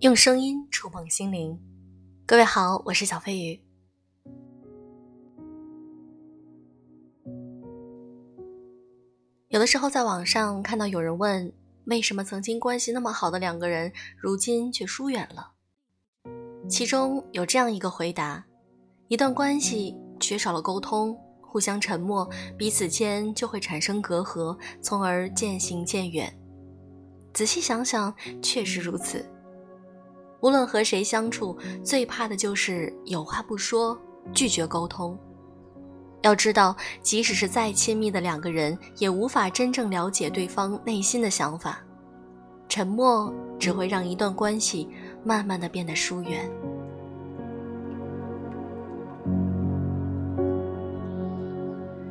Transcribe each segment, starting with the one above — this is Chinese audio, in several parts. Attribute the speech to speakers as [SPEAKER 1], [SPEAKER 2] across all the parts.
[SPEAKER 1] 用声音触碰心灵。各位好，我是小飞鱼。有的时候在网上看到有人问，为什么曾经关系那么好的两个人，如今却疏远了？其中有这样一个回答：一段关系缺少了沟通，互相沉默，彼此间就会产生隔阂，从而渐行渐远。仔细想想，确实如此。无论和谁相处，最怕的就是有话不说，拒绝沟通。要知道，即使是再亲密的两个人，也无法真正了解对方内心的想法。沉默只会让一段关系慢慢的变得疏远。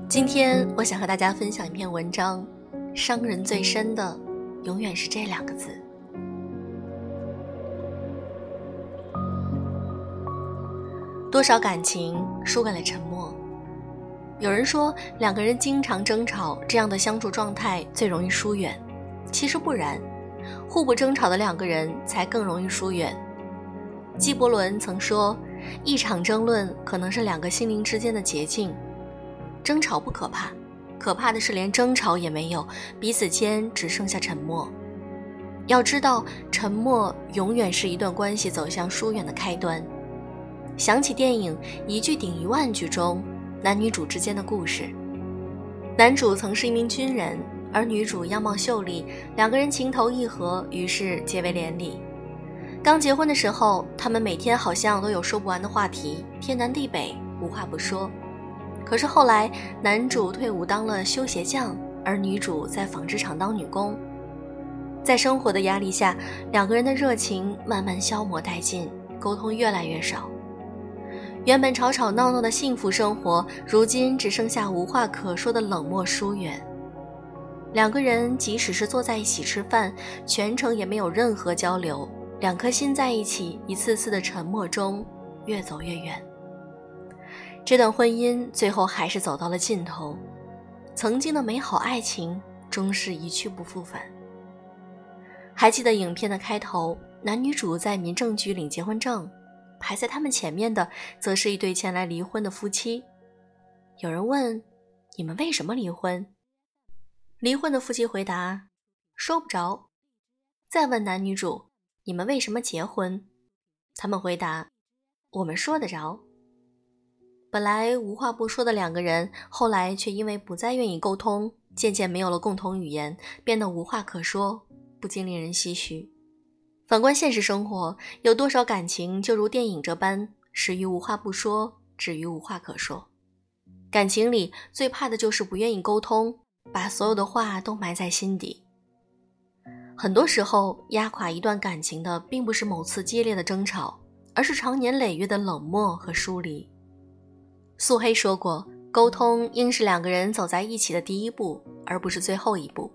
[SPEAKER 1] 今天，我想和大家分享一篇文章：伤人最深的，永远是这两个字。多少感情输给了沉默？有人说，两个人经常争吵，这样的相处状态最容易疏远。其实不然，互不争吵的两个人才更容易疏远。纪伯伦曾说：“一场争论可能是两个心灵之间的捷径。争吵不可怕，可怕的是连争吵也没有，彼此间只剩下沉默。要知道，沉默永远是一段关系走向疏远的开端。”想起电影《一句顶一万句》中男女主之间的故事，男主曾是一名军人，而女主样貌秀丽，两个人情投意合，于是结为连理。刚结婚的时候，他们每天好像都有说不完的话题，天南地北，无话不说。可是后来，男主退伍当了修鞋匠，而女主在纺织厂当女工，在生活的压力下，两个人的热情慢慢消磨殆尽，沟通越来越少。原本吵吵闹闹的幸福生活，如今只剩下无话可说的冷漠疏远。两个人即使是坐在一起吃饭，全程也没有任何交流，两颗心在一起，一次次的沉默中越走越远。这段婚姻最后还是走到了尽头，曾经的美好爱情终是一去不复返。还记得影片的开头，男女主在民政局领结婚证。排在他们前面的，则是一对前来离婚的夫妻。有人问：“你们为什么离婚？”离婚的夫妻回答：“说不着。”再问男女主：“你们为什么结婚？”他们回答：“我们说得着。”本来无话不说的两个人，后来却因为不再愿意沟通，渐渐没有了共同语言，变得无话可说，不禁令人唏嘘。反观现实生活，有多少感情就如电影这般，始于无话不说，止于无话可说。感情里最怕的就是不愿意沟通，把所有的话都埋在心底。很多时候，压垮一段感情的，并不是某次激烈的争吵，而是长年累月的冷漠和疏离。素黑说过，沟通应是两个人走在一起的第一步，而不是最后一步。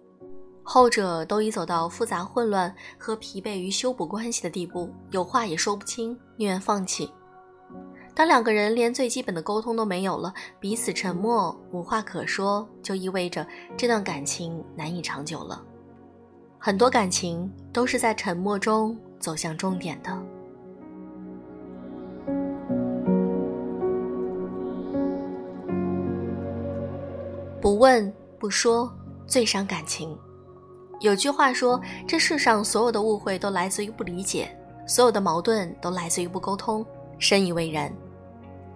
[SPEAKER 1] 后者都已走到复杂混乱和疲惫于修补关系的地步，有话也说不清，宁愿放弃。当两个人连最基本的沟通都没有了，彼此沉默，无话可说，就意味着这段感情难以长久了。很多感情都是在沉默中走向终点的。不问不说，最伤感情。有句话说：“这世上所有的误会都来自于不理解，所有的矛盾都来自于不沟通。”深以为然。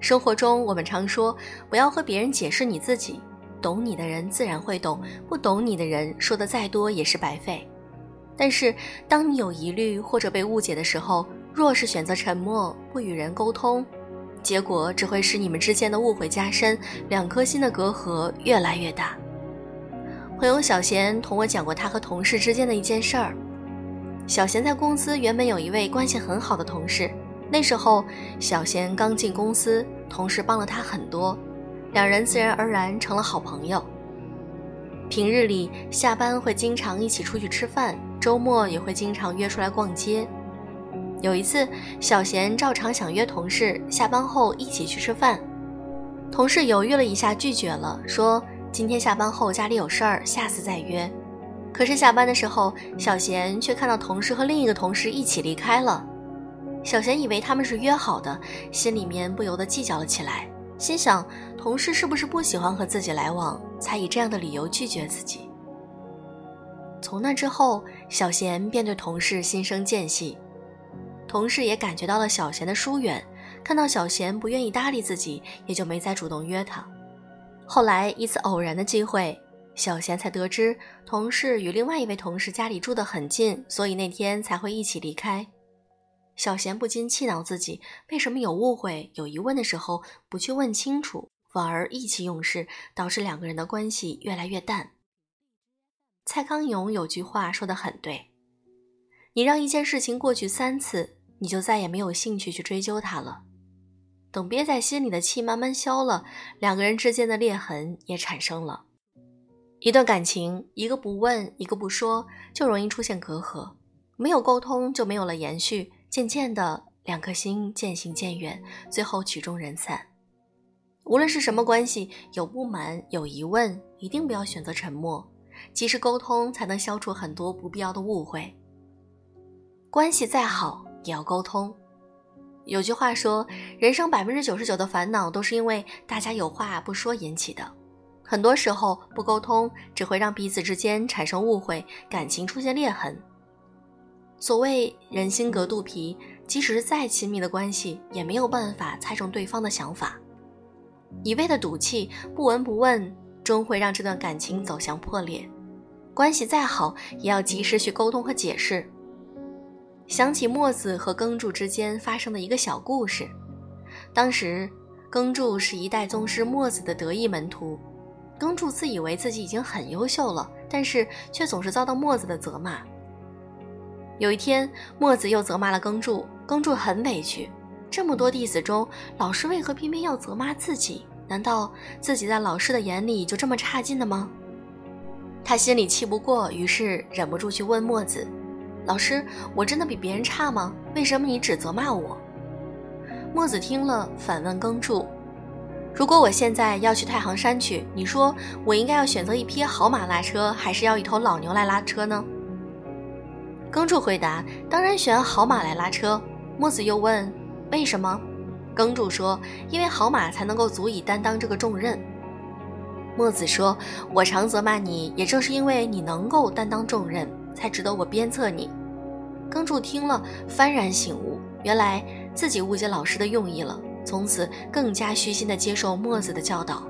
[SPEAKER 1] 生活中，我们常说不要和别人解释你自己，懂你的人自然会懂，不懂你的人说的再多也是白费。但是，当你有疑虑或者被误解的时候，若是选择沉默，不与人沟通，结果只会使你们之间的误会加深，两颗心的隔阂越来越大。朋友小贤同我讲过他和同事之间的一件事儿。小贤在公司原本有一位关系很好的同事，那时候小贤刚进公司，同事帮了他很多，两人自然而然成了好朋友。平日里下班会经常一起出去吃饭，周末也会经常约出来逛街。有一次，小贤照常想约同事下班后一起去吃饭，同事犹豫了一下，拒绝了，说。今天下班后家里有事儿，下次再约。可是下班的时候，小贤却看到同事和另一个同事一起离开了。小贤以为他们是约好的，心里面不由得计较了起来，心想同事是不是不喜欢和自己来往，才以这样的理由拒绝自己。从那之后，小贤便对同事心生间隙，同事也感觉到了小贤的疏远，看到小贤不愿意搭理自己，也就没再主动约他。后来一次偶然的机会，小贤才得知同事与另外一位同事家里住得很近，所以那天才会一起离开。小贤不禁气恼自己，为什么有误会、有疑问的时候不去问清楚，反而意气用事，导致两个人的关系越来越淡。蔡康永有句话说得很对：“你让一件事情过去三次，你就再也没有兴趣去追究它了。等憋在心里的气慢慢消了，两个人之间的裂痕也产生了。一段感情，一个不问，一个不说，就容易出现隔阂，没有沟通就没有了延续，渐渐的，两颗心渐行渐远，最后曲终人散。无论是什么关系，有不满，有疑问，一定不要选择沉默。”及时沟通，才能消除很多不必要的误会。关系再好，也要沟通。有句话说，人生百分之九十九的烦恼都是因为大家有话不说引起的。很多时候，不沟通只会让彼此之间产生误会，感情出现裂痕。所谓人心隔肚皮，即使是再亲密的关系，也没有办法猜中对方的想法。一味的赌气，不闻不问。终会让这段感情走向破裂，关系再好也要及时去沟通和解释。想起墨子和耕柱之间发生的一个小故事，当时耕柱是一代宗师墨子的得意门徒，耕柱自以为自己已经很优秀了，但是却总是遭到墨子的责骂。有一天，墨子又责骂了耕柱，耕柱很委屈，这么多弟子中，老师为何偏偏要责骂自己？难道自己在老师的眼里就这么差劲的吗？他心里气不过，于是忍不住去问墨子：“老师，我真的比别人差吗？为什么你指责骂我？”墨子听了，反问耕柱：“如果我现在要去太行山去，你说我应该要选择一匹好马拉车，还是要一头老牛来拉车呢？”耕柱回答：“当然选好马来拉车。”墨子又问：“为什么？”耕柱说：“因为好马才能够足以担当这个重任。”墨子说：“我常责骂你，也正是因为你能够担当重任，才值得我鞭策你。”耕柱听了，幡然醒悟，原来自己误解老师的用意了，从此更加虚心地接受墨子的教导。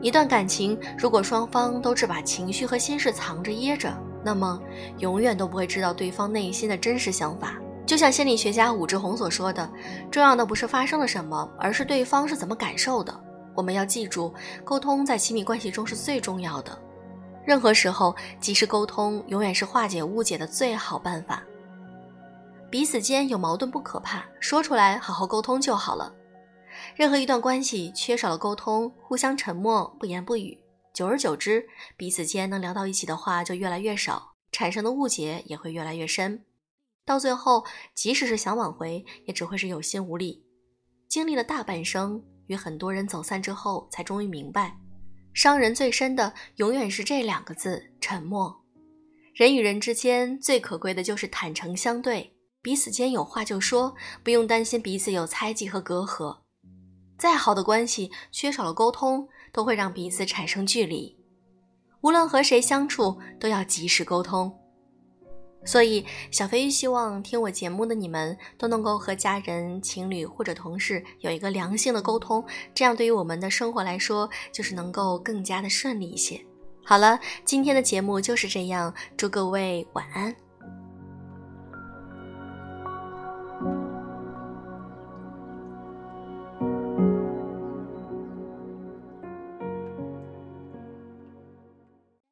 [SPEAKER 1] 一段感情，如果双方都只把情绪和心事藏着掖着，那么永远都不会知道对方内心的真实想法。就像心理学家武志红所说的，重要的不是发生了什么，而是对方是怎么感受的。我们要记住，沟通在亲密关系中是最重要的。任何时候，及时沟通永远是化解误解的最好办法。彼此间有矛盾不可怕，说出来好好沟通就好了。任何一段关系缺少了沟通，互相沉默不言不语，久而久之，彼此间能聊到一起的话就越来越少，产生的误解也会越来越深。到最后，即使是想挽回，也只会是有心无力。经历了大半生，与很多人走散之后，才终于明白，伤人最深的永远是这两个字：沉默。人与人之间最可贵的就是坦诚相对，彼此间有话就说，不用担心彼此有猜忌和隔阂。再好的关系，缺少了沟通，都会让彼此产生距离。无论和谁相处，都要及时沟通。所以，小飞希望听我节目的你们都能够和家人、情侣或者同事有一个良性的沟通，这样对于我们的生活来说，就是能够更加的顺利一些。好了，今天的节目就是这样，祝各位晚安。